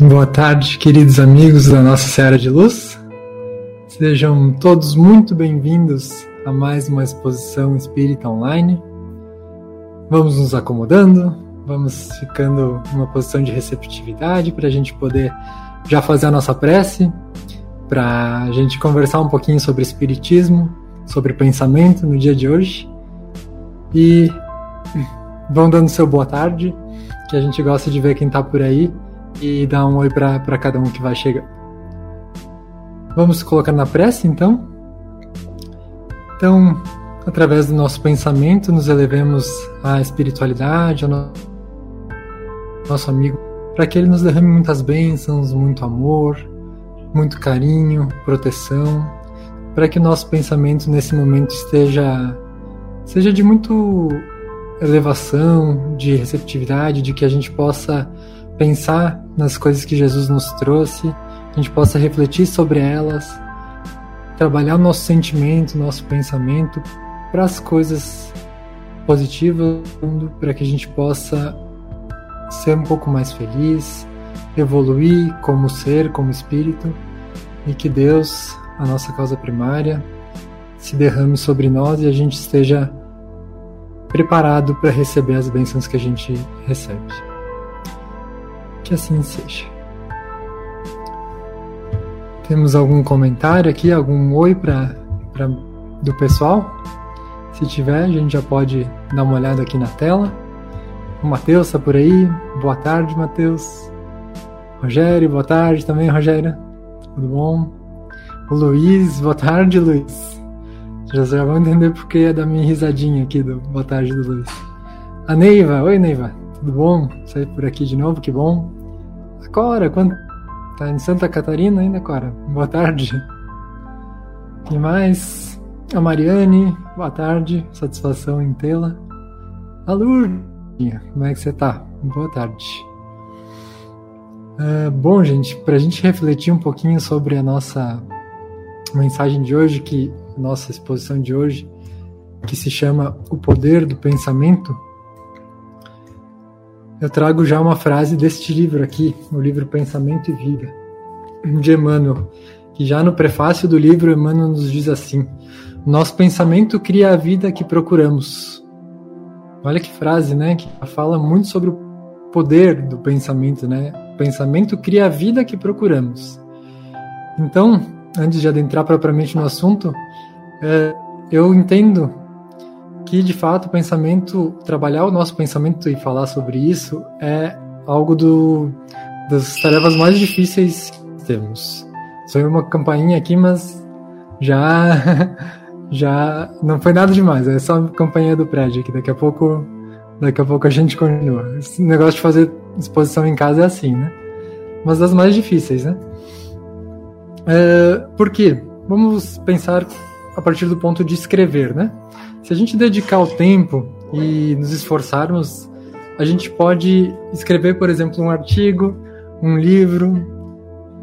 Boa tarde, queridos amigos da Nossa Senhora de Luz. Sejam todos muito bem-vindos a mais uma exposição espírita online. Vamos nos acomodando, vamos ficando numa posição de receptividade para a gente poder já fazer a nossa prece, para a gente conversar um pouquinho sobre espiritismo, sobre pensamento no dia de hoje. E vão dando seu boa tarde, que a gente gosta de ver quem está por aí e dar um oi para cada um que vai chegar. Vamos colocar na prece então? Então, através do nosso pensamento, nos elevemos à espiritualidade, ao no... nosso amigo, para que ele nos derrame muitas bênçãos, muito amor, muito carinho, proteção, para que o nosso pensamento nesse momento esteja seja de muito elevação, de receptividade, de que a gente possa pensar nas coisas que Jesus nos trouxe, a gente possa refletir sobre elas, trabalhar o nosso sentimento, nosso pensamento para as coisas positivas, para que a gente possa ser um pouco mais feliz, evoluir como ser, como espírito, e que Deus, a nossa causa primária, se derrame sobre nós e a gente esteja preparado para receber as bênçãos que a gente recebe. Que assim seja. Temos algum comentário aqui, algum oi pra, pra, do pessoal? Se tiver, a gente já pode dar uma olhada aqui na tela. O Matheus está por aí. Boa tarde, Matheus. Rogério, boa tarde também, Rogério. Tudo bom? O Luiz, boa tarde, Luiz. Já, já vão entender porque é da minha risadinha aqui do boa tarde do Luiz. A Neiva, oi Neiva. Tudo bom? Sair por aqui de novo, que bom. A Cora, quando... tá em Santa Catarina ainda, Cora? Boa tarde. Quem mais? A Mariane, boa tarde. Satisfação em tê-la. A Lourdes, como é que você tá? Boa tarde. Uh, bom, gente, para a gente refletir um pouquinho sobre a nossa mensagem de hoje, que nossa exposição de hoje, que se chama O Poder do Pensamento, eu trago já uma frase deste livro aqui, o livro Pensamento e Vida, de Emmanuel, que já no prefácio do livro Emmanuel nos diz assim: Nosso pensamento cria a vida que procuramos. Olha que frase, né? Que fala muito sobre o poder do pensamento, né? O pensamento cria a vida que procuramos. Então, antes de adentrar propriamente no assunto, é, eu entendo que de fato o pensamento, trabalhar o nosso pensamento e falar sobre isso é algo do, das tarefas mais difíceis que temos. Sou uma campainha aqui, mas já já não foi nada demais, é só a campainha do prédio que daqui a pouco daqui a pouco a gente continua. Esse negócio de fazer exposição em casa é assim, né? Mas das mais difíceis, né? É, por quê? Vamos pensar a partir do ponto de escrever, né? Se a gente dedicar o tempo e nos esforçarmos, a gente pode escrever, por exemplo, um artigo, um livro,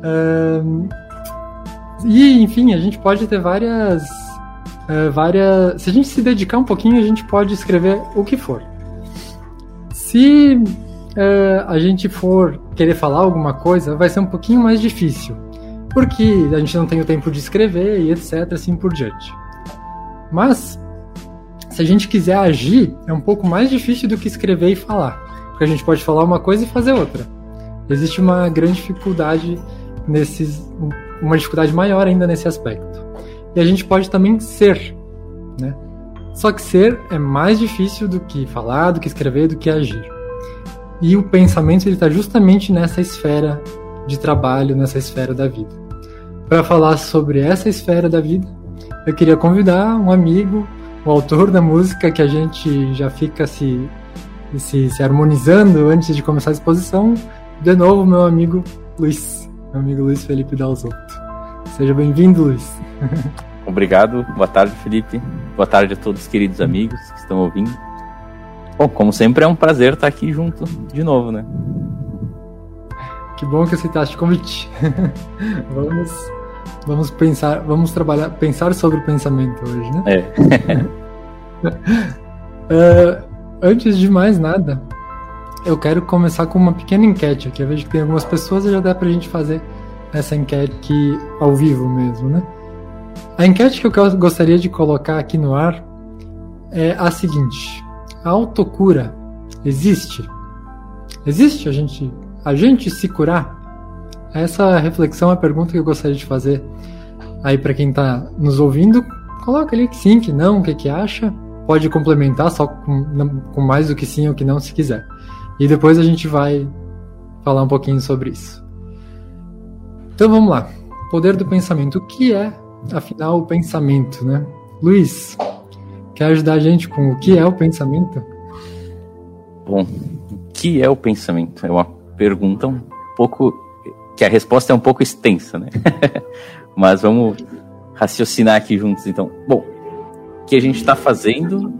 uh, e enfim, a gente pode ter várias, uh, várias. Se a gente se dedicar um pouquinho, a gente pode escrever o que for. Se uh, a gente for querer falar alguma coisa, vai ser um pouquinho mais difícil. Porque a gente não tem o tempo de escrever e etc, assim por diante. Mas, se a gente quiser agir, é um pouco mais difícil do que escrever e falar. Porque a gente pode falar uma coisa e fazer outra. Existe uma grande dificuldade nesses. uma dificuldade maior ainda nesse aspecto. E a gente pode também ser, né? Só que ser é mais difícil do que falar, do que escrever, do que agir. E o pensamento ele está justamente nessa esfera de trabalho, nessa esfera da vida. Para falar sobre essa esfera da vida, eu queria convidar um amigo, o autor da música que a gente já fica se, se, se harmonizando antes de começar a exposição, de novo meu amigo Luiz, meu amigo Luiz Felipe Dalzotto. Seja bem-vindo, Luiz. Obrigado, boa tarde, Felipe. Boa tarde a todos os queridos amigos que estão ouvindo. Bom, como sempre, é um prazer estar aqui junto de novo, né? Que bom que aceitaste o convite. vamos, vamos pensar, vamos trabalhar, pensar sobre o pensamento hoje, né? É. uh, antes de mais nada, eu quero começar com uma pequena enquete aqui. Eu vejo que tem algumas pessoas e já dá pra gente fazer essa enquete aqui ao vivo mesmo, né? A enquete que eu gostaria de colocar aqui no ar é a seguinte: a autocura existe? Existe a gente, a gente se curar? Essa reflexão é a pergunta que eu gostaria de fazer aí para quem está nos ouvindo. Coloca ali que sim, que não, o que, que acha. Pode complementar só com, com mais do que sim ou que não, se quiser. E depois a gente vai falar um pouquinho sobre isso. Então vamos lá. Poder do pensamento. O que é afinal, o pensamento, né? Luiz, quer ajudar a gente com o que é o pensamento? Bom, o que é o pensamento? É uma pergunta um pouco. Que a resposta é um pouco extensa, né? Mas vamos raciocinar aqui juntos, então. Bom, o que a gente está fazendo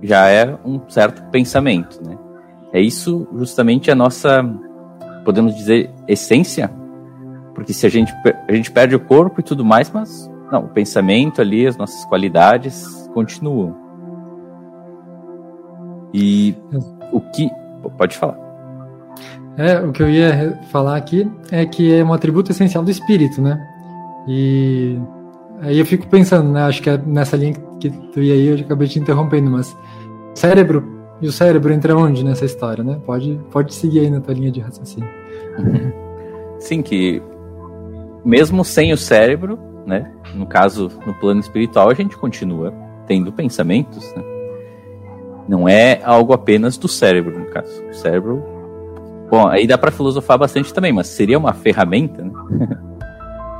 já é um certo pensamento, né? É isso justamente a nossa, podemos dizer, essência porque se a gente, a gente perde o corpo e tudo mais, mas não, o pensamento ali, as nossas qualidades continuam. E o que. Pode falar. É, o que eu ia falar aqui é que é um atributo essencial do espírito, né? E aí eu fico pensando, né? Acho que é nessa linha que tu ia aí, eu acabei te interrompendo, mas cérebro e o cérebro entra onde nessa história, né? Pode, pode seguir aí na tua linha de raciocínio. Sim, que mesmo sem o cérebro, né? No caso, no plano espiritual, a gente continua tendo pensamentos, né? Não é algo apenas do cérebro, no caso. O cérebro. Bom, aí dá para filosofar bastante também, mas seria uma ferramenta, né?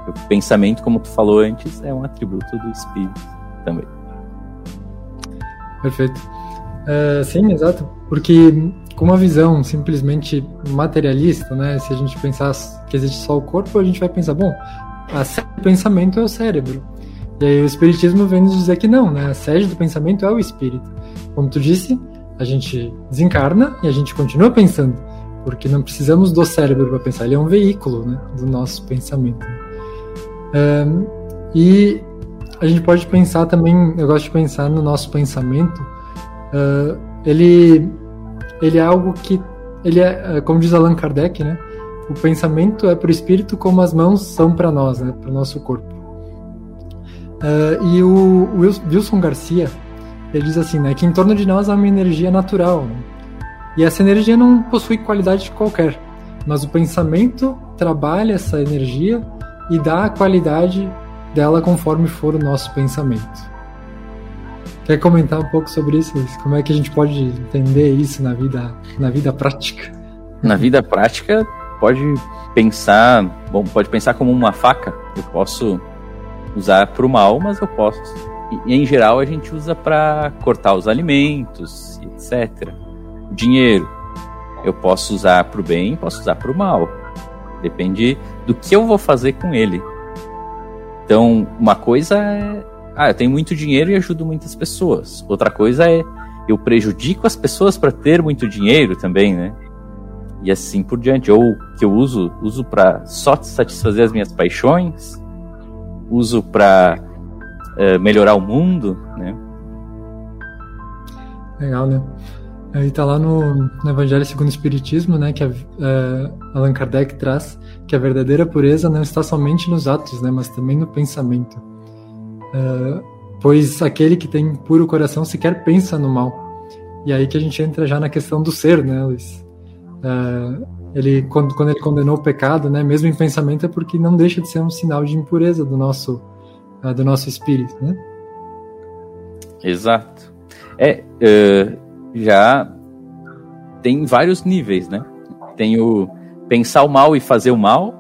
o pensamento, como tu falou antes, é um atributo do espírito também. Perfeito. Uh, sim, exato. Porque com uma visão simplesmente materialista, né? Se a gente pensar que existe só o corpo, a gente vai pensar, bom, a sede do pensamento é o cérebro. E aí o espiritismo vem nos dizer que não, né? A sede do pensamento é o espírito. Como tu disse, a gente desencarna e a gente continua pensando, porque não precisamos do cérebro para pensar, ele é um veículo, né, do nosso pensamento. E a gente pode pensar também, eu gosto de pensar no nosso pensamento, uh, ele ele é algo que ele é, é, como diz Allan Kardec, né? O pensamento é para o espírito como as mãos são para nós, né? Para o nosso corpo. Uh, e o, Wilson Garcia ele diz assim, né? Que em torno de nós há uma energia natural né? E essa energia não possui qualidade qualquer, mas o pensamento trabalha essa energia e dá a qualidade dela conforme for o nosso pensamento. Quer comentar um pouco sobre isso, Luiz? Como é que a gente pode entender isso na vida, na vida prática? Na vida prática, pode pensar, bom, pode pensar como uma faca. Eu posso usar para o mal, mas eu posso. E, em geral a gente usa para cortar os alimentos, etc. Dinheiro, eu posso usar para o bem, posso usar para o mal. Depende do que eu vou fazer com ele. Então, uma coisa é ah, eu tenho muito dinheiro e ajudo muitas pessoas. Outra coisa é eu prejudico as pessoas para ter muito dinheiro também, né? E assim por diante. Ou que eu uso, uso para só satisfazer as minhas paixões, uso para uh, eh, melhorar o mundo, né? Legal, né? Aí tá lá no, no Evangelho segundo o Espiritismo, né, que a, é, Allan Kardec traz que a verdadeira pureza não está somente nos atos, né, mas também no pensamento. É, pois aquele que tem puro coração sequer pensa no mal. E aí que a gente entra já na questão do ser, né, Luiz? É, ele, quando, quando ele condenou o pecado, né, mesmo em pensamento, é porque não deixa de ser um sinal de impureza do nosso, uh, do nosso espírito, né? Exato. É, uh, já tem vários níveis, né? Tem o pensar o mal e fazer o mal,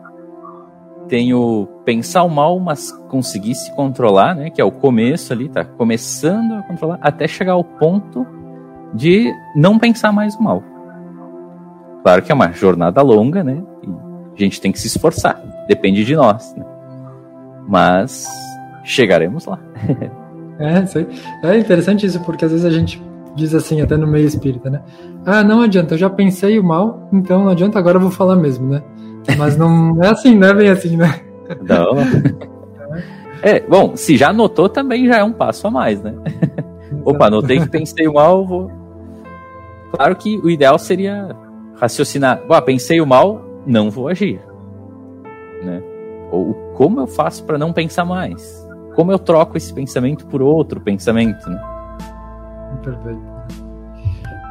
tem o pensar o mal, mas conseguir se controlar, né? Que é o começo ali, tá começando a controlar, até chegar ao ponto de não pensar mais o mal. Claro que é uma jornada longa, né? E a gente tem que se esforçar. Depende de nós, né? Mas chegaremos lá. é. É interessante isso, porque às vezes a gente diz assim, até no meio espírita, né? Ah, não adianta, eu já pensei o mal, então não adianta, agora eu vou falar mesmo, né? Mas não é assim, não é bem assim, né? Não. É, bom, se já anotou também já é um passo a mais, né? Opa, anotei que pensei o mal, vou. Claro que o ideal seria raciocinar. Ah, pensei o mal, não vou agir. Né? Ou como eu faço para não pensar mais? Como eu troco esse pensamento por outro pensamento? Né? Perfeito.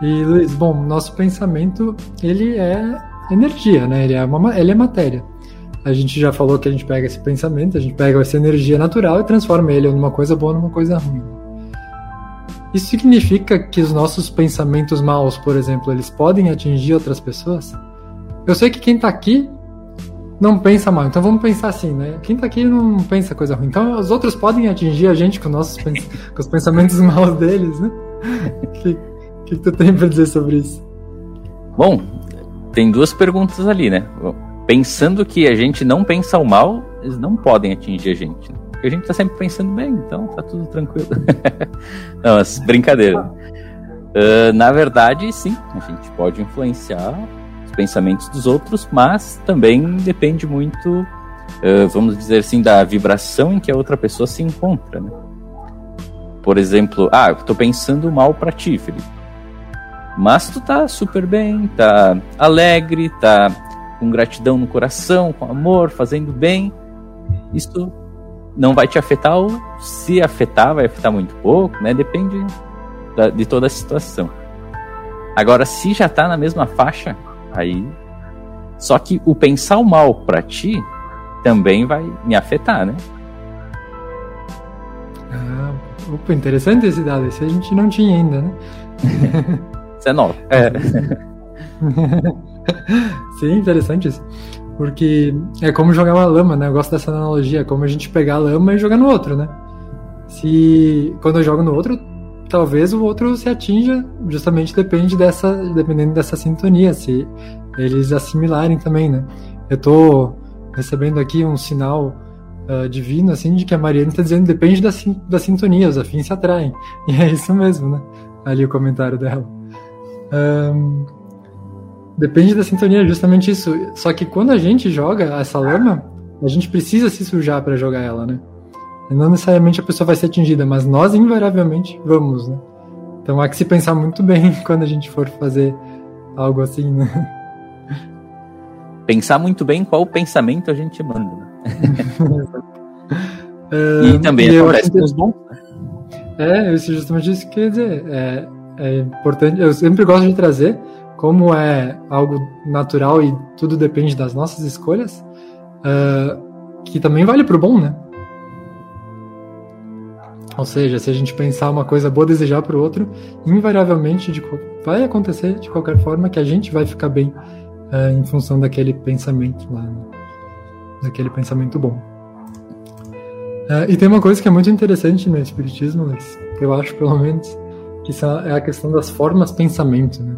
E Luiz, bom, nosso pensamento ele é energia, né? Ele é uma, ele é matéria. A gente já falou que a gente pega esse pensamento, a gente pega essa energia natural e transforma ele numa coisa boa, numa coisa ruim. Isso significa que os nossos pensamentos maus, por exemplo, eles podem atingir outras pessoas? Eu sei que quem tá aqui não pensa mal, então vamos pensar assim, né? Quem tá aqui não pensa coisa ruim. Então os outros podem atingir a gente com, nossos pens com os pensamentos maus deles, né? O que, que, que tu tem pra dizer sobre isso? Bom, tem duas perguntas ali, né? Pensando que a gente não pensa o mal, eles não podem atingir a gente. Né? Porque a gente tá sempre pensando bem, então tá tudo tranquilo. não, mas brincadeira. Uh, na verdade, sim, a gente pode influenciar os pensamentos dos outros, mas também depende muito, uh, vamos dizer assim, da vibração em que a outra pessoa se encontra. Né? Por exemplo, ah, eu tô pensando mal para ti, Felipe. Mas tu tá super bem, tá alegre, tá com gratidão no coração, com amor, fazendo bem. Isso não vai te afetar, ou se afetar, vai afetar muito pouco, né? Depende da, de toda a situação. Agora, se já tá na mesma faixa, aí. Só que o pensar o mal para ti também vai me afetar, né? Ah, opa, interessante esse dado. Esse a gente não tinha ainda, né? Isso é novo. É. Sim, interessante isso. Porque é como jogar uma lama, né? Eu gosto dessa analogia, é como a gente pegar a lama e jogar no outro, né? Se quando eu jogo no outro, talvez o outro se atinja, justamente depende dessa, dependendo dessa sintonia, se eles assimilarem também, né? Eu tô recebendo aqui um sinal uh, assim, de que a Mariana está dizendo depende da, da sintonia, os afins se atraem. E é isso mesmo, né? Ali o comentário dela. Um, Depende da sintonia, justamente isso. Só que quando a gente joga essa lama, a gente precisa se sujar para jogar ela, né? Não necessariamente a pessoa vai ser atingida, mas nós invariavelmente vamos, né? Então há que se pensar muito bem quando a gente for fazer algo assim, né? Pensar muito bem qual pensamento a gente manda. Né? e também e acontece com os bons. Né? É, isso justamente isso que quer dizer. É, é importante. Eu sempre gosto de trazer como é algo natural e tudo depende das nossas escolhas, uh, que também vale para o bom, né? Ou seja, se a gente pensar uma coisa boa, desejar para o outro, invariavelmente de, vai acontecer de qualquer forma que a gente vai ficar bem uh, em função daquele pensamento lá, né? Daquele pensamento bom. Uh, e tem uma coisa que é muito interessante no Espiritismo, Luiz, eu acho pelo menos, que é a questão das formas pensamento, né?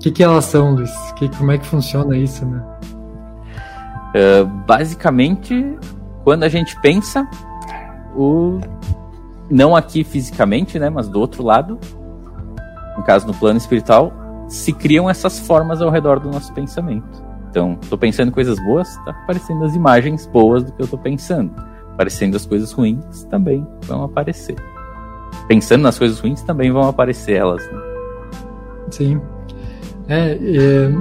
que, que elas são, Luiz? Que, como é que funciona isso, né? Uh, basicamente, quando a gente pensa, o não aqui fisicamente, né, mas do outro lado, no caso no plano espiritual, se criam essas formas ao redor do nosso pensamento. Então, estou pensando coisas boas, está aparecendo as imagens boas do que eu estou pensando. Aparecendo as coisas ruins, também vão aparecer. Pensando nas coisas ruins, também vão aparecer elas. Né? Sim. É, é,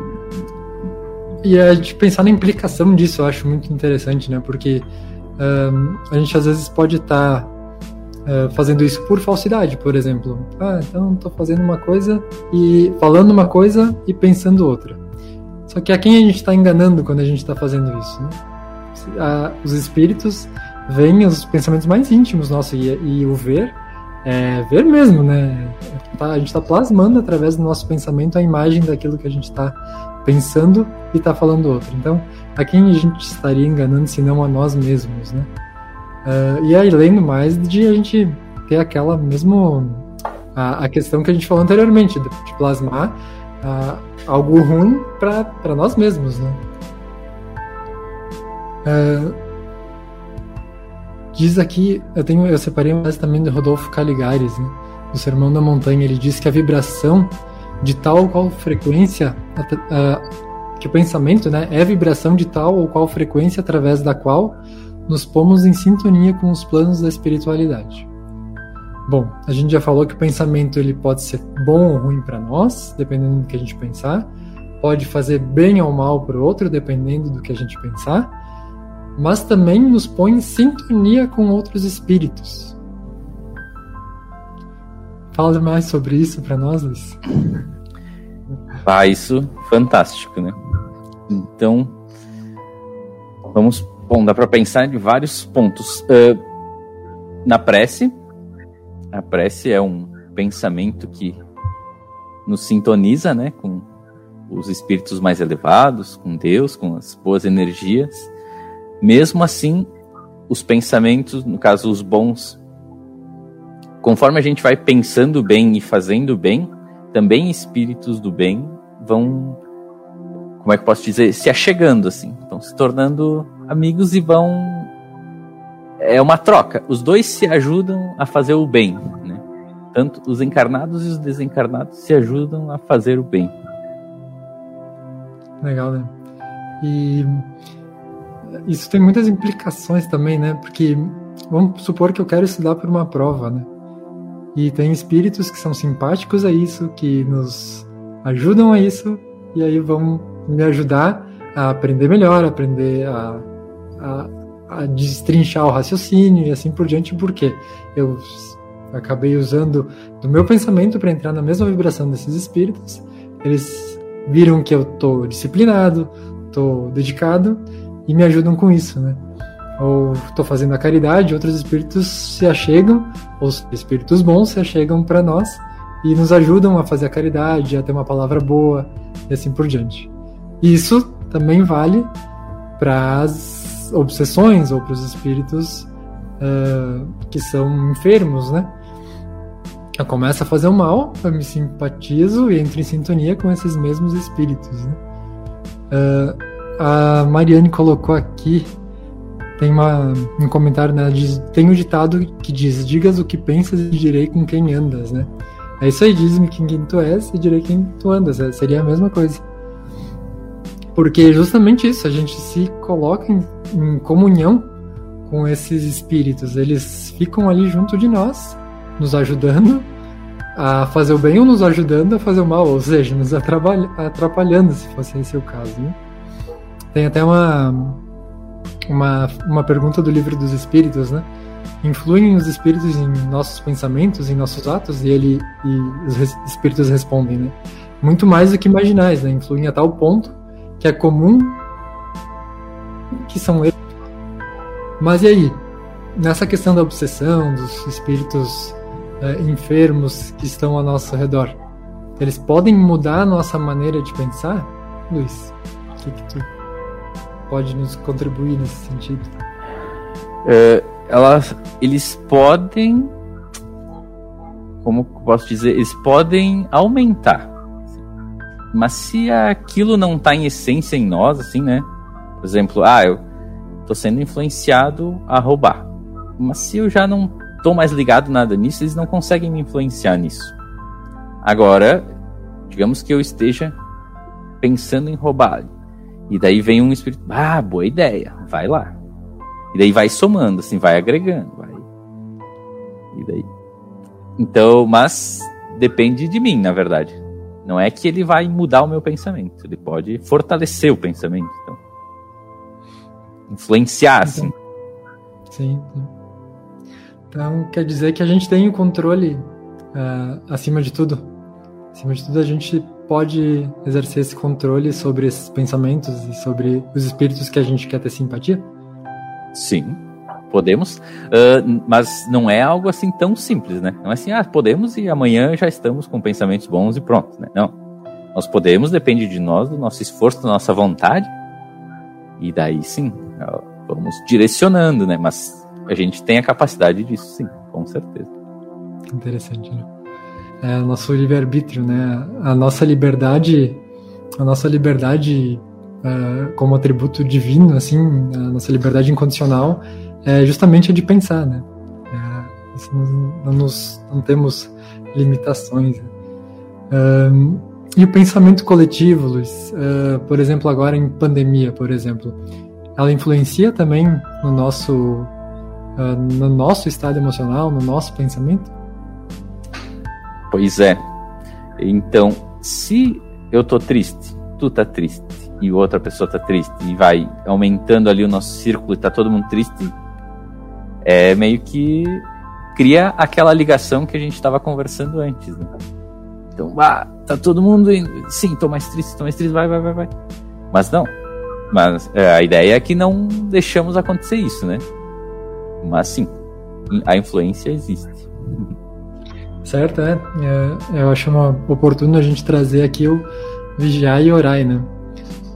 e a gente pensar na implicação disso eu acho muito interessante, né? Porque um, a gente às vezes pode estar tá, uh, fazendo isso por falsidade, por exemplo. Ah, então estou fazendo uma coisa e falando uma coisa e pensando outra. Só que a quem a gente está enganando quando a gente está fazendo isso? Né? A, os espíritos veem os pensamentos mais íntimos nossos e, e o ver é ver mesmo, né? Tá, a gente está plasmando através do nosso pensamento a imagem daquilo que a gente está pensando e está falando outro. Então, a quem a gente estaria enganando se não a nós mesmos, né? Uh, e aí, lendo mais de a gente ter aquela mesmo a, a questão que a gente falou anteriormente, de, de plasmar uh, algo ruim para nós mesmos, né? Uh, diz aqui, eu tenho, eu separei mais também do Rodolfo Caligares, né? Do Sermão da Montanha, ele diz que a vibração de tal ou qual frequência, que o pensamento né, é vibração de tal ou qual frequência através da qual nos pomos em sintonia com os planos da espiritualidade. Bom, a gente já falou que o pensamento ele pode ser bom ou ruim para nós, dependendo do que a gente pensar, pode fazer bem ou mal para o outro, dependendo do que a gente pensar, mas também nos põe em sintonia com outros espíritos. Fala mais sobre isso para nós, Luiz. Ah, isso fantástico, né? Então, vamos. Bom, dá para pensar de vários pontos. Uh, na prece, a prece é um pensamento que nos sintoniza, né, com os espíritos mais elevados, com Deus, com as boas energias. Mesmo assim, os pensamentos, no caso os bons, conforme a gente vai pensando bem e fazendo bem, também espíritos do bem vão, como é que posso dizer, se achegando assim, estão se tornando amigos e vão é uma troca. Os dois se ajudam a fazer o bem, né? Tanto os encarnados e os desencarnados se ajudam a fazer o bem. Legal, né? E isso tem muitas implicações também, né? Porque vamos supor que eu quero estudar para uma prova, né? E tem espíritos que são simpáticos a isso, que nos ajudam a isso, e aí vão me ajudar a aprender melhor, aprender a, a, a destrinchar o raciocínio e assim por diante, porque eu acabei usando do meu pensamento para entrar na mesma vibração desses espíritos. Eles viram que eu tô disciplinado, tô dedicado e me ajudam com isso, né? ou estou fazendo a caridade, outros espíritos se achegam, os espíritos bons se achegam para nós e nos ajudam a fazer a caridade, a ter uma palavra boa e assim por diante. Isso também vale para obsessões ou para os espíritos uh, que são enfermos, né? Eu começo a fazer o mal, eu me simpatizo e entro em sintonia com esses mesmos espíritos. Né? Uh, a Mariane colocou aqui tem uma, um comentário, né? Diz, tem um ditado que diz: Digas o que pensas e direi com quem andas, né? É isso aí, diz-me quem tu és e direi quem tu andas. É, seria a mesma coisa. Porque justamente isso, a gente se coloca em, em comunhão com esses espíritos. Eles ficam ali junto de nós, nos ajudando a fazer o bem ou nos ajudando a fazer o mal, ou seja, nos atrapalhando, se fosse esse o caso. Né? Tem até uma, uma, uma pergunta do livro dos espíritos, né? Influem os espíritos em nossos pensamentos, em nossos atos? E ele e os espíritos respondem, né? Muito mais do que imaginais, né? Influem a tal ponto que é comum que são eles. Mas e aí? Nessa questão da obsessão, dos espíritos é, enfermos que estão ao nosso redor, eles podem mudar a nossa maneira de pensar? Luiz, o que, que tu pode nos contribuir nesse sentido? É, elas, eles podem, como posso dizer, eles podem aumentar. Mas se aquilo não está em essência em nós, assim, né? Por exemplo, ah, eu estou sendo influenciado a roubar. Mas se eu já não estou mais ligado nada nisso, eles não conseguem me influenciar nisso. Agora, digamos que eu esteja pensando em roubar. E daí vem um espírito, ah, boa ideia, vai lá. E daí vai somando, assim, vai agregando, vai. E daí. Então, mas depende de mim, na verdade. Não é que ele vai mudar o meu pensamento, ele pode fortalecer o pensamento. Então, influenciar, assim. Sim, sim. Então, quer dizer que a gente tem o controle uh, acima de tudo. Acima de tudo, a gente pode exercer esse controle sobre esses pensamentos e sobre os espíritos que a gente quer ter simpatia? Sim, podemos, uh, mas não é algo assim tão simples, né? Não é assim, ah, podemos e amanhã já estamos com pensamentos bons e pronto, né? Não. Nós podemos, depende de nós, do nosso esforço, da nossa vontade, e daí sim, vamos direcionando, né? Mas a gente tem a capacidade disso, sim, com certeza. Interessante, né? É nosso livre-arbítrio, né? A nossa liberdade, a nossa liberdade uh, como atributo divino, assim, a nossa liberdade incondicional, é justamente a de pensar, né? É, não, não, nos, não temos limitações. Né? Um, e o pensamento coletivo, Luiz, uh, por exemplo, agora em pandemia, por exemplo, ela influencia também no nosso, uh, no nosso estado emocional, no nosso pensamento? Pois é. Então, se eu tô triste, tu tá triste e outra pessoa tá triste e vai aumentando ali o nosso círculo e tá todo mundo triste, é meio que cria aquela ligação que a gente estava conversando antes, né? Então, ah, tá todo mundo indo, sim, tô mais triste, tô mais triste, vai, vai, vai, vai. Mas não. Mas é, a ideia é que não deixamos acontecer isso, né? Mas sim, a influência existe. Certo, é. é eu acho uma oportuno a gente trazer aqui o vigiar e orar, né?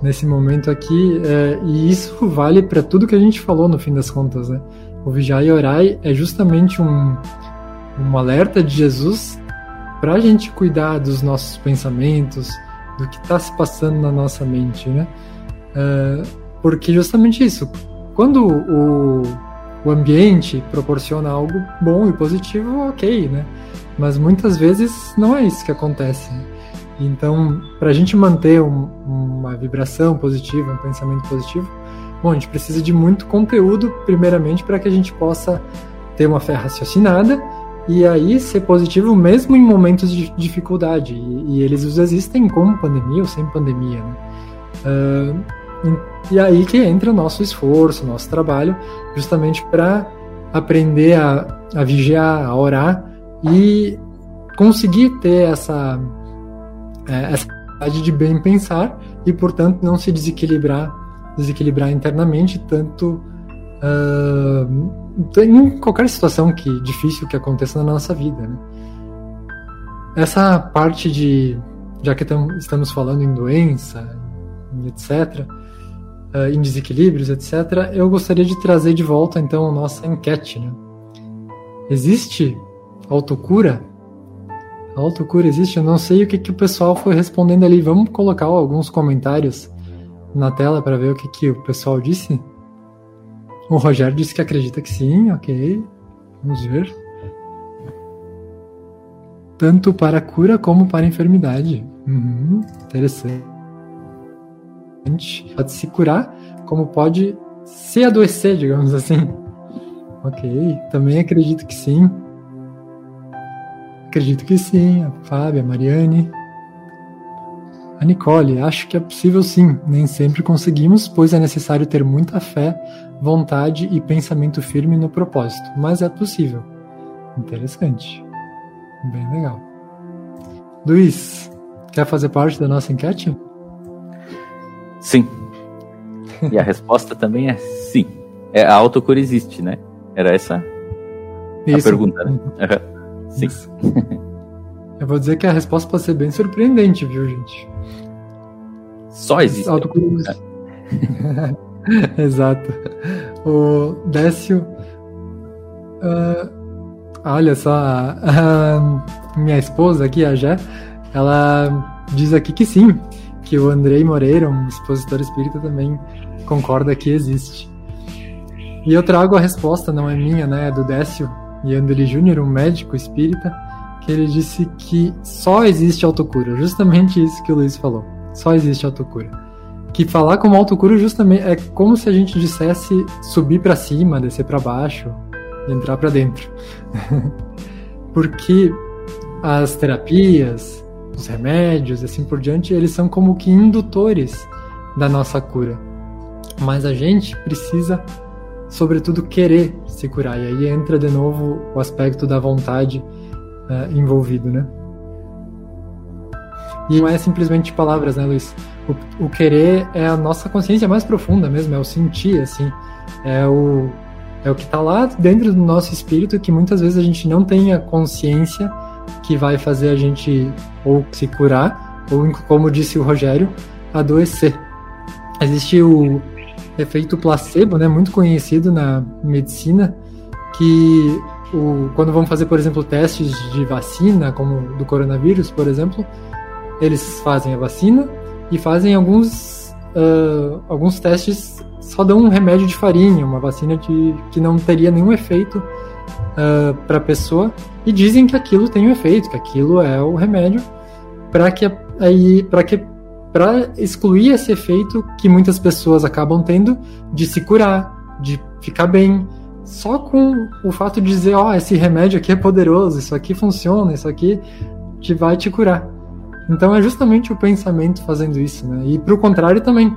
Nesse momento aqui, é, e isso vale para tudo que a gente falou no fim das contas, né? O vigiar e orar é justamente um, um alerta de Jesus para a gente cuidar dos nossos pensamentos, do que está se passando na nossa mente, né? É, porque justamente isso, quando o, o ambiente proporciona algo bom e positivo, ok, né? Mas muitas vezes não é isso que acontece. Então, para a gente manter um, uma vibração positiva, um pensamento positivo, bom, a gente precisa de muito conteúdo, primeiramente, para que a gente possa ter uma fé raciocinada e aí ser positivo mesmo em momentos de dificuldade. E, e eles existem com pandemia ou sem pandemia. Né? Uh, e aí que entra o nosso esforço, o nosso trabalho, justamente para aprender a, a vigiar, a orar e conseguir ter essa é, essa de bem pensar e portanto não se desequilibrar desequilibrar internamente tanto uh, em qualquer situação que difícil que aconteça na nossa vida né? essa parte de já que tam, estamos falando em doença etc uh, em desequilíbrios etc eu gostaria de trazer de volta então a nossa enquete né? existe autocura? A autocura existe? Eu não sei o que, que o pessoal foi respondendo ali. Vamos colocar alguns comentários na tela para ver o que, que o pessoal disse? O Rogério disse que acredita que sim, ok. Vamos ver. Tanto para cura como para enfermidade. Uhum, interessante. Pode se curar, como pode se adoecer, digamos assim. Ok, também acredito que sim. Acredito que sim, a Fábia, a Mariane. A Nicole, acho que é possível sim, nem sempre conseguimos, pois é necessário ter muita fé, vontade e pensamento firme no propósito, mas é possível. Interessante. Bem legal. Luiz, quer fazer parte da nossa enquete? Sim. E a resposta também é sim. É, a autocura existe, né? Era essa Isso. a pergunta, né? Uhum. Sim. Eu vou dizer que a resposta pode ser bem surpreendente, viu, gente? Só existe. Exato. O Décio. Uh, olha só, a, minha esposa aqui, a Jé, ela diz aqui que sim, que o Andrei Moreira, um expositor espírita, também concorda que existe. E eu trago a resposta, não é minha, né? É do Décio, Yandeli Júnior, um médico espírita, que ele disse que só existe autocura. Justamente isso que o Luiz falou. Só existe autocura. Que falar como autocura justamente é como se a gente dissesse subir para cima, descer para baixo, entrar para dentro. Porque as terapias, os remédios e assim por diante, eles são como que indutores da nossa cura. Mas a gente precisa, sobretudo, querer se curar. E aí entra de novo o aspecto da vontade uh, envolvido, né? Não é simplesmente palavras, né, Luiz? O, o, querer é a nossa consciência mais profunda mesmo, é o sentir, assim. É o, é o que está lá dentro do nosso espírito que muitas vezes a gente não tem a consciência que vai fazer a gente ou se curar, ou, como disse o Rogério, adoecer. Existe o efeito placebo, né, muito conhecido na medicina, que o, quando vão fazer, por exemplo, testes de vacina, como do coronavírus, por exemplo, eles fazem a vacina e fazem alguns, uh, alguns testes, só dão um remédio de farinha, uma vacina de, que não teria nenhum efeito uh, para a pessoa, e dizem que aquilo tem um efeito, que aquilo é o remédio, para que aí para que para excluir esse efeito que muitas pessoas acabam tendo de se curar, de ficar bem, só com o fato de dizer, ó, oh, esse remédio aqui é poderoso, isso aqui funciona, isso aqui te vai te curar. Então é justamente o pensamento fazendo isso, né? E pro contrário também,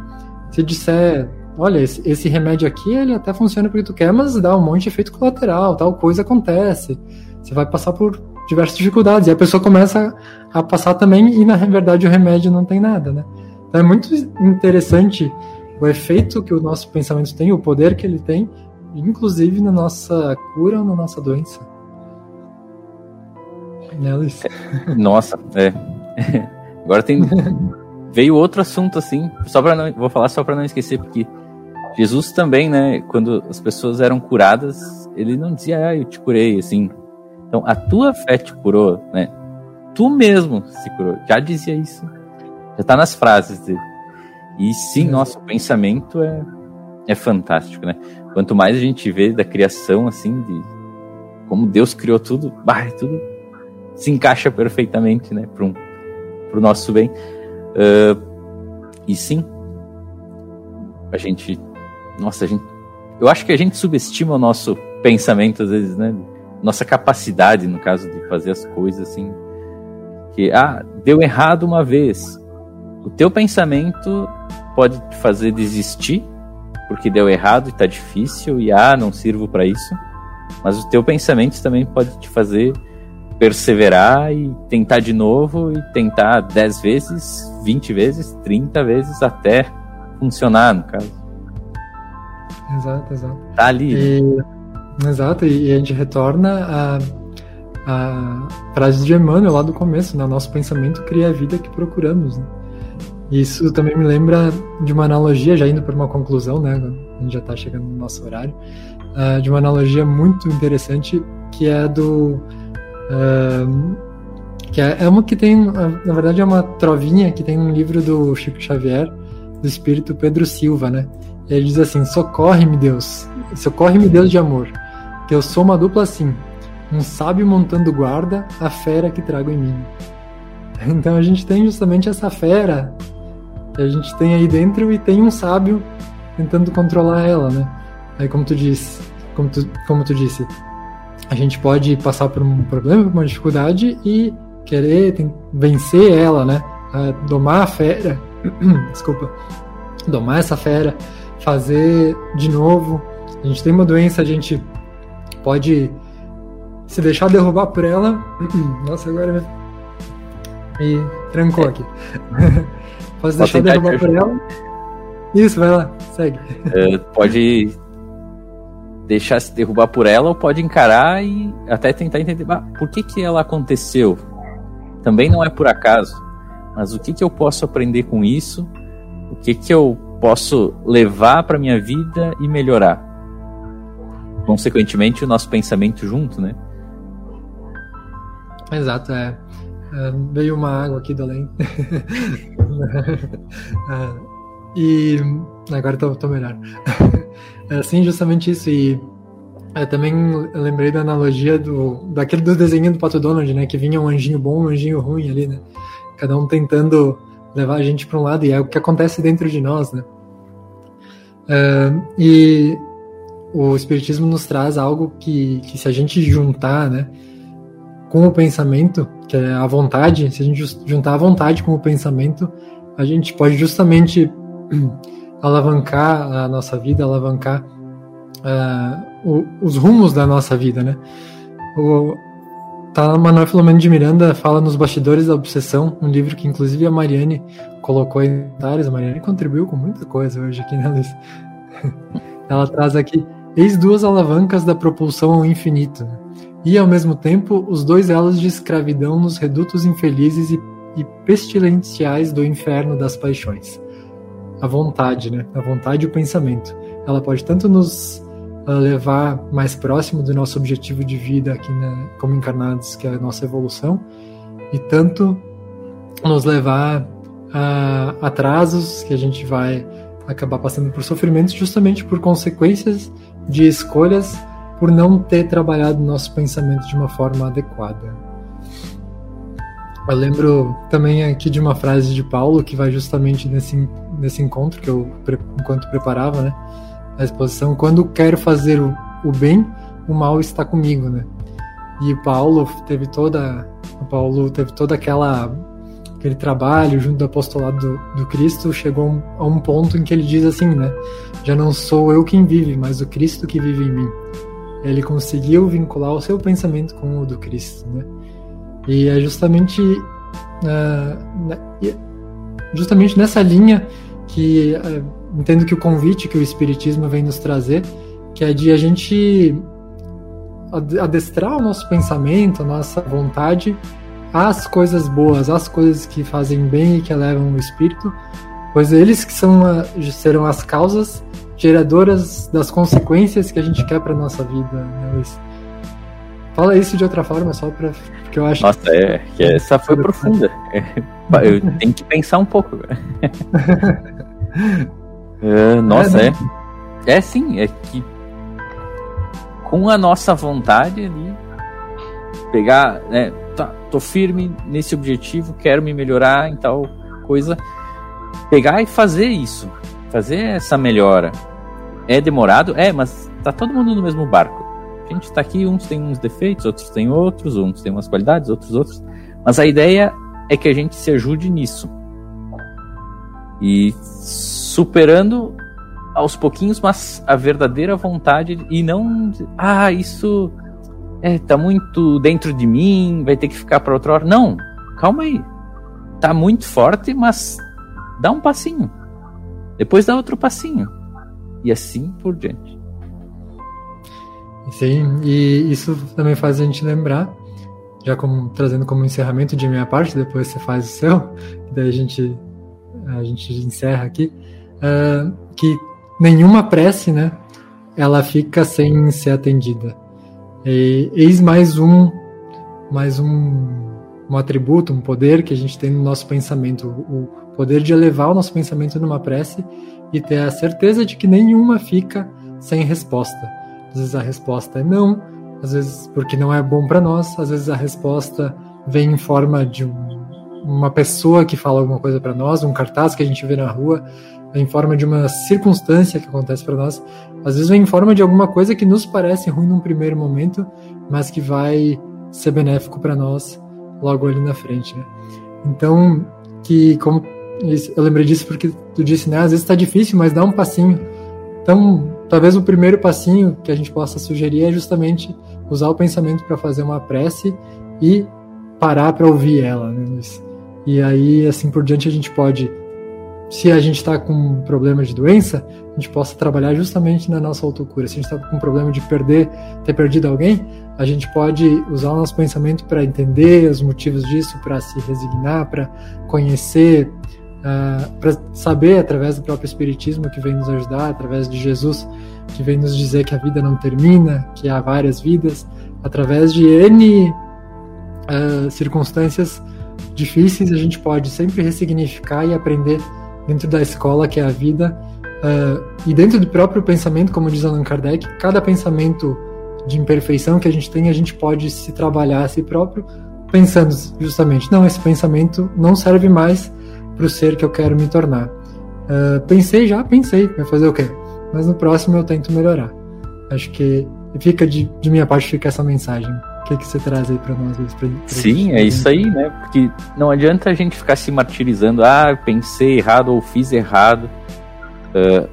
se disser, olha, esse, esse remédio aqui, ele até funciona porque tu quer, mas dá um monte de efeito colateral, tal coisa acontece. Você vai passar por diversas dificuldades. E a pessoa começa a passar também e na verdade o remédio não tem nada, né? Então é muito interessante o efeito que o nosso pensamento tem, o poder que ele tem, inclusive na nossa cura ou na nossa doença. Né, Luiz? Nossa, é. Agora tem veio outro assunto assim, só para não vou falar só para não esquecer porque Jesus também, né, quando as pessoas eram curadas, ele não dizia, ah, eu te curei, assim, então, a tua fé te curou, né? Tu mesmo se curou. Já dizia isso. Já está nas frases dele. E sim, nosso pensamento é, é fantástico, né? Quanto mais a gente vê da criação, assim, de como Deus criou tudo, bah, tudo se encaixa perfeitamente, né? Para um, o nosso bem. Uh, e sim, a gente. Nossa, a gente. Eu acho que a gente subestima o nosso pensamento às vezes, né? nossa capacidade, no caso, de fazer as coisas assim. Que, ah, deu errado uma vez. O teu pensamento pode te fazer desistir, porque deu errado e tá difícil, e ah, não sirvo para isso. Mas o teu pensamento também pode te fazer perseverar e tentar de novo, e tentar 10 vezes, 20 vezes, 30 vezes, até funcionar, no caso. Exato, exato. Tá ali. E... Exato, e a gente retorna a, a frase de Emmanuel lá do começo, né? Nosso pensamento cria a vida que procuramos, né? Isso também me lembra de uma analogia, já indo para uma conclusão, né? A gente já está chegando no nosso horário, uh, de uma analogia muito interessante que é do. Que é, é uma que tem, na verdade, é uma trovinha que tem um livro do Chico Xavier, do espírito Pedro Silva, né? Ele diz assim: Socorre-me, Deus, socorre-me, Deus de amor que eu sou uma dupla assim, um sábio montando guarda, a fera que trago em mim. Então a gente tem justamente essa fera que a gente tem aí dentro e tem um sábio tentando controlar ela, né? Aí como tu disse, como tu, como tu disse, a gente pode passar por um problema, por uma dificuldade e querer vencer ela, né? domar a fera, desculpa, domar essa fera, fazer de novo. A gente tem uma doença, a gente pode se deixar derrubar por ela. Nossa, agora me trancou aqui. pode se deixar derrubar por ela. Isso, vai lá, segue. Uh, pode deixar se derrubar por ela ou pode encarar e até tentar entender ah, por que, que ela aconteceu. Também não é por acaso, mas o que, que eu posso aprender com isso? O que, que eu posso levar para minha vida e melhorar? consequentemente, o nosso pensamento junto, né? Exato, é. é veio uma água aqui do além. é, e agora tô, tô melhor. é assim, justamente isso. E é, também lembrei da analogia do daquele do desenho do Pato Donald, né? Que vinha um anjinho bom, um anjinho ruim ali, né? Cada um tentando levar a gente para um lado e é o que acontece dentro de nós, né? Uh, e o Espiritismo nos traz algo que, que se a gente juntar, né, com o pensamento, que é a vontade, se a gente juntar a vontade com o pensamento, a gente pode justamente alavancar a nossa vida, alavancar uh, o, os rumos da nossa vida, né? O, tá, Manuel Filomeno de Miranda fala nos Bastidores da Obsessão, um livro que inclusive a Mariane colocou em comentários. A Mariane contribuiu com muita coisa hoje aqui, né, Luiz? Ela traz aqui: eis duas alavancas da propulsão ao infinito, né? e ao mesmo tempo os dois elos de escravidão nos redutos infelizes e, e pestilenciais do inferno das paixões. A vontade, né? A vontade e o pensamento. Ela pode tanto nos levar mais próximo do nosso objetivo de vida aqui na, como encarnados, que é a nossa evolução, e tanto nos levar a atrasos que a gente vai acabar passando por sofrimentos justamente por consequências de escolhas por não ter trabalhado nosso pensamento de uma forma adequada. Eu lembro também aqui de uma frase de Paulo que vai justamente nesse, nesse encontro que eu enquanto preparava, né? a exposição, quando quero fazer o, o bem, o mal está comigo, né? E o Paulo teve toda, o Paulo teve toda aquela aquele trabalho junto do apostolado do, do Cristo, chegou a um ponto em que ele diz assim, né? Já não sou eu quem vive, mas o Cristo que vive em mim. Ele conseguiu vincular o seu pensamento com o do Cristo, né? E é justamente uh, justamente nessa linha que uh, entendo que o convite que o Espiritismo vem nos trazer, que é de a gente adestrar o nosso pensamento, a nossa vontade às coisas boas, às coisas que fazem bem e que elevam o espírito, pois eles que são a, serão as causas geradoras das consequências que a gente quer para nossa vida, né, Luiz? Fala isso de outra forma, só para porque eu acho. Nossa, que... é, que essa foi profunda. Eu tenho que pensar um pouco. Uh, nossa, é, é. É sim, é que com a nossa vontade ali, pegar, né, tá, tô firme nesse objetivo, quero me melhorar em tal coisa, pegar e fazer isso, fazer essa melhora. É demorado? É, mas tá todo mundo no mesmo barco. A gente tá aqui, uns têm uns defeitos, outros têm outros, uns têm umas qualidades, outros outros. Mas a ideia é que a gente se ajude nisso. E superando aos pouquinhos, mas a verdadeira vontade e não, ah, isso é, tá muito dentro de mim, vai ter que ficar para outra hora. Não, calma aí. Tá muito forte, mas dá um passinho. Depois dá outro passinho. E assim por diante. Sim, e isso também faz a gente lembrar, já como trazendo como encerramento de minha parte, depois você faz o seu, daí a gente a gente encerra aqui uh, que nenhuma prece, né, ela fica sem ser atendida. E, eis mais um, mais um, um atributo, um poder que a gente tem no nosso pensamento, o poder de elevar o nosso pensamento numa prece e ter a certeza de que nenhuma fica sem resposta. Às vezes a resposta é não, às vezes porque não é bom para nós, às vezes a resposta vem em forma de uma pessoa que fala alguma coisa para nós, um cartaz que a gente vê na rua, em forma de uma circunstância que acontece para nós, às vezes vem em forma de alguma coisa que nos parece ruim num primeiro momento, mas que vai ser benéfico para nós logo ali na frente, né? Então, que como eu lembrei disso porque tu disse, né? Às vezes está difícil, mas dá um passinho. Então, talvez o primeiro passinho que a gente possa sugerir é justamente usar o pensamento para fazer uma prece e parar para ouvir ela, né? E aí, assim por diante, a gente pode se a gente está com um problema de doença, a gente possa trabalhar justamente na nossa autocura. Se a gente está com um problema de perder, ter perdido alguém, a gente pode usar o nosso pensamento para entender os motivos disso, para se resignar, para conhecer, ah, para saber através do próprio Espiritismo que vem nos ajudar, através de Jesus que vem nos dizer que a vida não termina, que há várias vidas, através de N uh, circunstâncias difíceis, a gente pode sempre ressignificar e aprender dentro da escola, que é a vida, uh, e dentro do próprio pensamento, como diz Allan Kardec, cada pensamento de imperfeição que a gente tem, a gente pode se trabalhar a si próprio, pensando justamente, não, esse pensamento não serve mais para o ser que eu quero me tornar. Uh, pensei já, pensei, vai fazer o quê? Mas no próximo eu tento melhorar. Acho que fica de, de minha parte fica essa mensagem que, que você traz aí para nós? Pra, pra Sim, é isso aí, né? Porque não adianta a gente ficar se martirizando, ah, pensei errado ou fiz errado. Uh,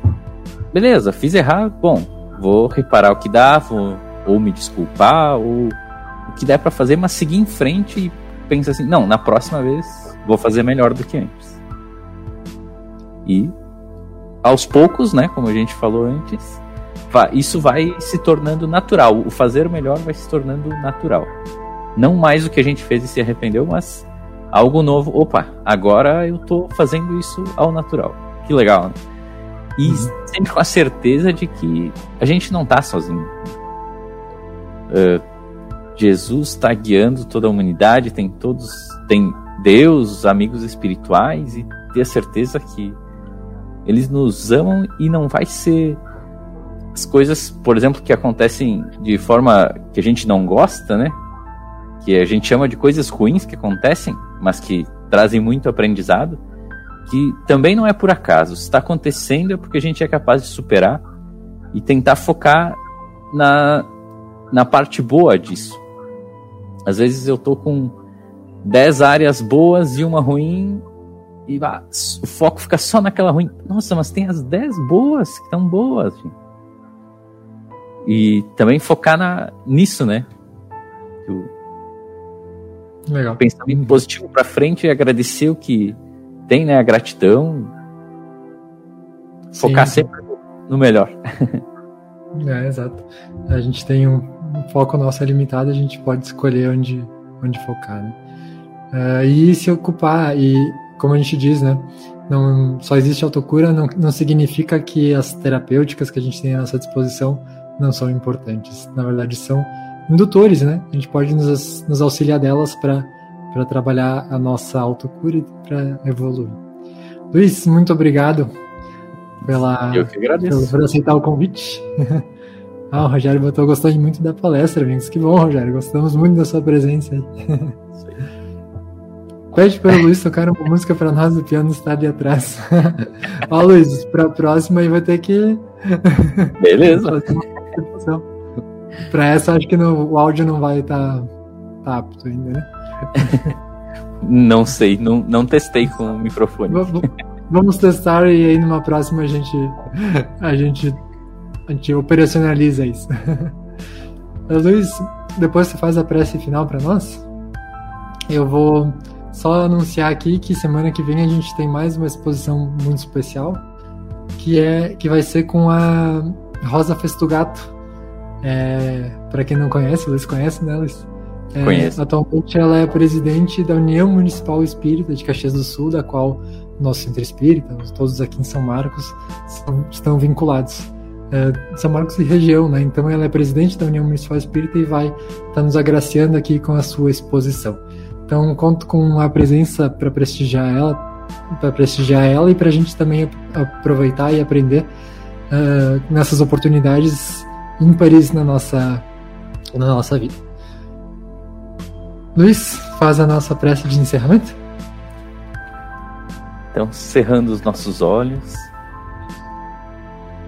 beleza, fiz errado, bom, vou reparar o que dá, vou ou me desculpar, ou o que der para fazer, mas seguir em frente e pensar assim, não, na próxima vez vou fazer melhor do que antes. E aos poucos, né, como a gente falou antes, isso vai se tornando natural. O fazer melhor vai se tornando natural. Não mais o que a gente fez e se arrependeu, mas algo novo. Opa, agora eu tô fazendo isso ao natural. Que legal, né? E uhum. sempre com a certeza de que a gente não tá sozinho. Uh, Jesus está guiando toda a humanidade, tem todos, tem Deus, amigos espirituais e ter a certeza que eles nos amam e não vai ser as coisas, por exemplo, que acontecem de forma que a gente não gosta, né? Que a gente chama de coisas ruins que acontecem, mas que trazem muito aprendizado, que também não é por acaso. Se está acontecendo é porque a gente é capaz de superar e tentar focar na, na parte boa disso. Às vezes eu tô com 10 áreas boas e uma ruim e ah, o foco fica só naquela ruim. Nossa, mas tem as 10 boas que estão boas. Gente. E também focar na, nisso, né? O Legal. Pensamento positivo para frente e agradecer o que tem, né? A gratidão. Focar Sim. sempre no melhor. É, exato. A gente tem um, um foco nosso é limitado, a gente pode escolher onde, onde focar, né? Uh, e se ocupar, e como a gente diz, né? Não, só existe autocura, não, não significa que as terapêuticas que a gente tem à nossa disposição não são importantes. Na verdade, são indutores, né? A gente pode nos, nos auxiliar delas para trabalhar a nossa autocura e para evoluir. Luiz, muito obrigado pela. Pelo, por aceitar o convite. ah, o Rogério botou, gostou muito da palestra, amigos. Que bom, Rogério. Gostamos muito da sua presença aí. Pede para o Luiz tocar uma música para nós, o piano está ali atrás. Ó, Luiz, para a próxima aí vai ter que. Beleza. Para essa, acho que no, o áudio não vai estar tá, tá apto ainda, né? Não sei, não, não testei com o microfone. Vamos testar e aí numa próxima a gente a gente, a gente operacionaliza isso. Luiz, depois você faz a prece final para nós? Eu vou só anunciar aqui que semana que vem a gente tem mais uma exposição muito especial, que é que vai ser com a Rosa Festugato. É, para quem não conhece, Luiz conhece, né, Luiz? É, Conheço. Atualmente ela é presidente da União Municipal Espírita de Caxias do Sul, da qual nosso centro espírita, todos aqui em São Marcos, são, estão vinculados. É, São Marcos e região, né? Então ela é presidente da União Municipal Espírita e vai estar tá nos agraciando aqui com a sua exposição. Então conto com a presença para prestigiar ela, para prestigiar ela e para a gente também aproveitar e aprender uh, nessas oportunidades ímpares na nossa na nossa vida. Luiz, faz a nossa prece de encerramento. Então, cerrando os nossos olhos,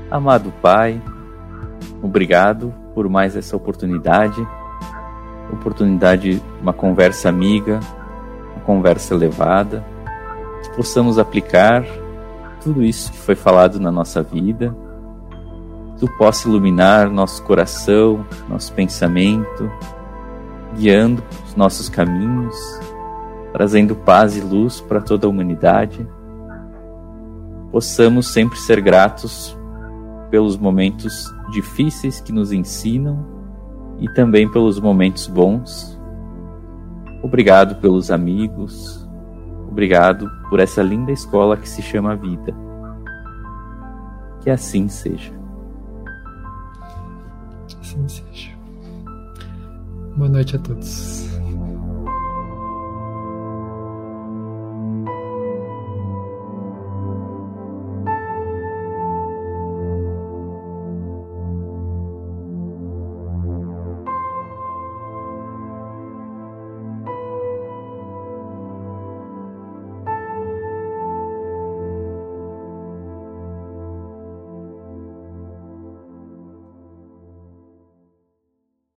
amado Pai, obrigado por mais essa oportunidade oportunidade, uma conversa amiga, uma conversa elevada, que possamos aplicar tudo isso que foi falado na nossa vida, tu possa iluminar nosso coração, nosso pensamento, guiando os nossos caminhos, trazendo paz e luz para toda a humanidade. Possamos sempre ser gratos pelos momentos difíceis que nos ensinam e também pelos momentos bons. Obrigado pelos amigos. Obrigado por essa linda escola que se chama vida. Que assim seja. Que assim seja. Boa noite a todos.